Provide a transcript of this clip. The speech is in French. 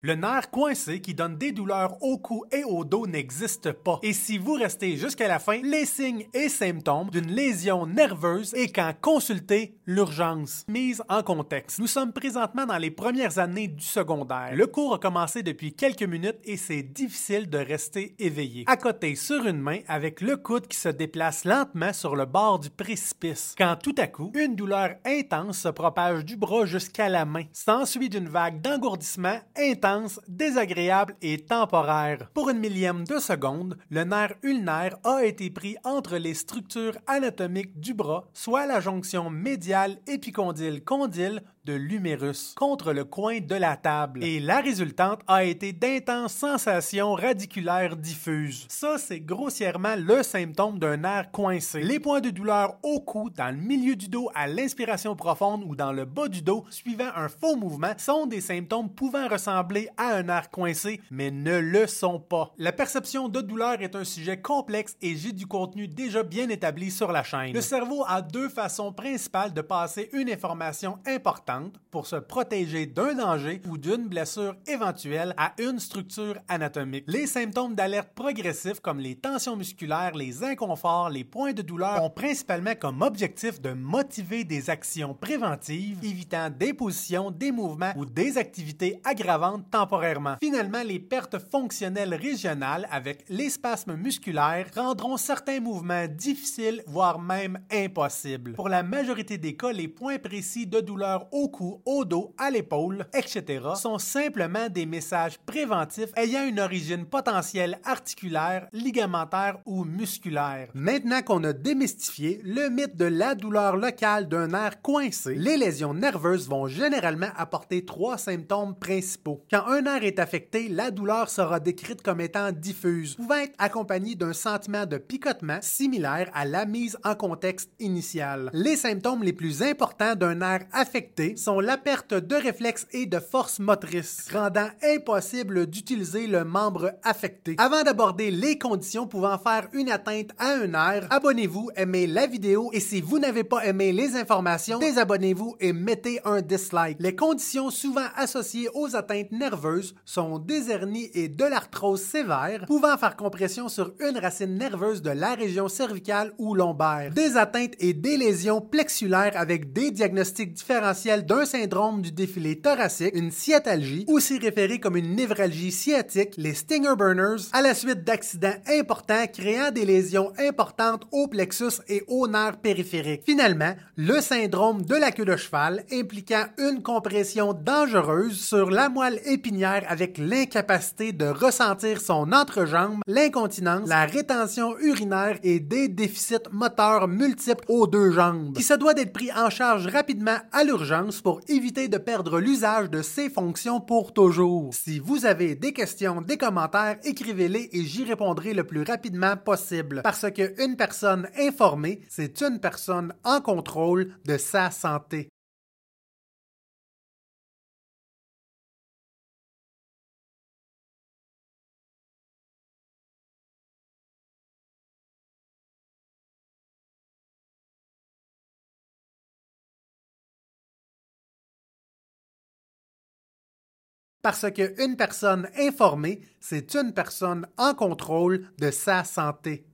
Le nerf coincé qui donne des douleurs au cou et au dos n'existe pas. Et si vous restez jusqu'à la fin, les signes et symptômes d'une lésion nerveuse et quand consulter l'urgence. Mise en contexte. Nous sommes présentement dans les premières années du secondaire. Le cours a commencé depuis quelques minutes et c'est difficile de rester éveillé. À côté sur une main avec le coude qui se déplace lentement sur le bord du précipice. Quand tout à coup, une douleur intense se propage du bras jusqu'à la main. S'ensuit d'une vague d'engourdissement intense désagréable et temporaire. Pour une millième de seconde, le nerf ulnaire a été pris entre les structures anatomiques du bras, soit la jonction médiale épicondyle-condyle l'humérus contre le coin de la table. Et la résultante a été d'intenses sensations radiculaires diffuses. Ça, c'est grossièrement le symptôme d'un nerf coincé. Les points de douleur au cou, dans le milieu du dos à l'inspiration profonde ou dans le bas du dos suivant un faux mouvement sont des symptômes pouvant ressembler à un nerf coincé, mais ne le sont pas. La perception de douleur est un sujet complexe et j'ai du contenu déjà bien établi sur la chaîne. Le cerveau a deux façons principales de passer une information importante pour se protéger d'un danger ou d'une blessure éventuelle à une structure anatomique. Les symptômes d'alerte progressifs comme les tensions musculaires, les inconforts, les points de douleur ont principalement comme objectif de motiver des actions préventives évitant des positions, des mouvements ou des activités aggravantes temporairement. Finalement, les pertes fonctionnelles régionales avec les spasmes musculaires rendront certains mouvements difficiles, voire même impossibles. Pour la majorité des cas, les points précis de douleur au au cou, au dos, à l'épaule, etc., sont simplement des messages préventifs ayant une origine potentielle articulaire, ligamentaire ou musculaire. Maintenant qu'on a démystifié le mythe de la douleur locale d'un nerf coincé, les lésions nerveuses vont généralement apporter trois symptômes principaux. Quand un nerf est affecté, la douleur sera décrite comme étant diffuse, pouvant être accompagnée d'un sentiment de picotement similaire à la mise en contexte initiale. Les symptômes les plus importants d'un nerf affecté sont la perte de réflexes et de force motrice, rendant impossible d'utiliser le membre affecté. Avant d'aborder les conditions pouvant faire une atteinte à un nerf, abonnez-vous, aimez la vidéo et si vous n'avez pas aimé les informations, désabonnez-vous et mettez un dislike. Les conditions souvent associées aux atteintes nerveuses sont des hernies et de l'arthrose sévère, pouvant faire compression sur une racine nerveuse de la région cervicale ou lombaire, des atteintes et des lésions plexulaires avec des diagnostics différentiels d'un syndrome du défilé thoracique, une sciatalgie, aussi référée comme une névralgie sciatique, les stinger burners, à la suite d'accidents importants créant des lésions importantes au plexus et au nerf périphérique. Finalement, le syndrome de la queue de cheval impliquant une compression dangereuse sur la moelle épinière avec l'incapacité de ressentir son entrejambe, l'incontinence, la rétention urinaire et des déficits moteurs multiples aux deux jambes, qui se doit d'être pris en charge rapidement à l'urgence pour éviter de perdre l'usage de ces fonctions pour toujours. Si vous avez des questions, des commentaires, écrivez-les et j'y répondrai le plus rapidement possible. Parce qu'une personne informée, c'est une personne en contrôle de sa santé. Parce qu'une personne informée, c'est une personne en contrôle de sa santé.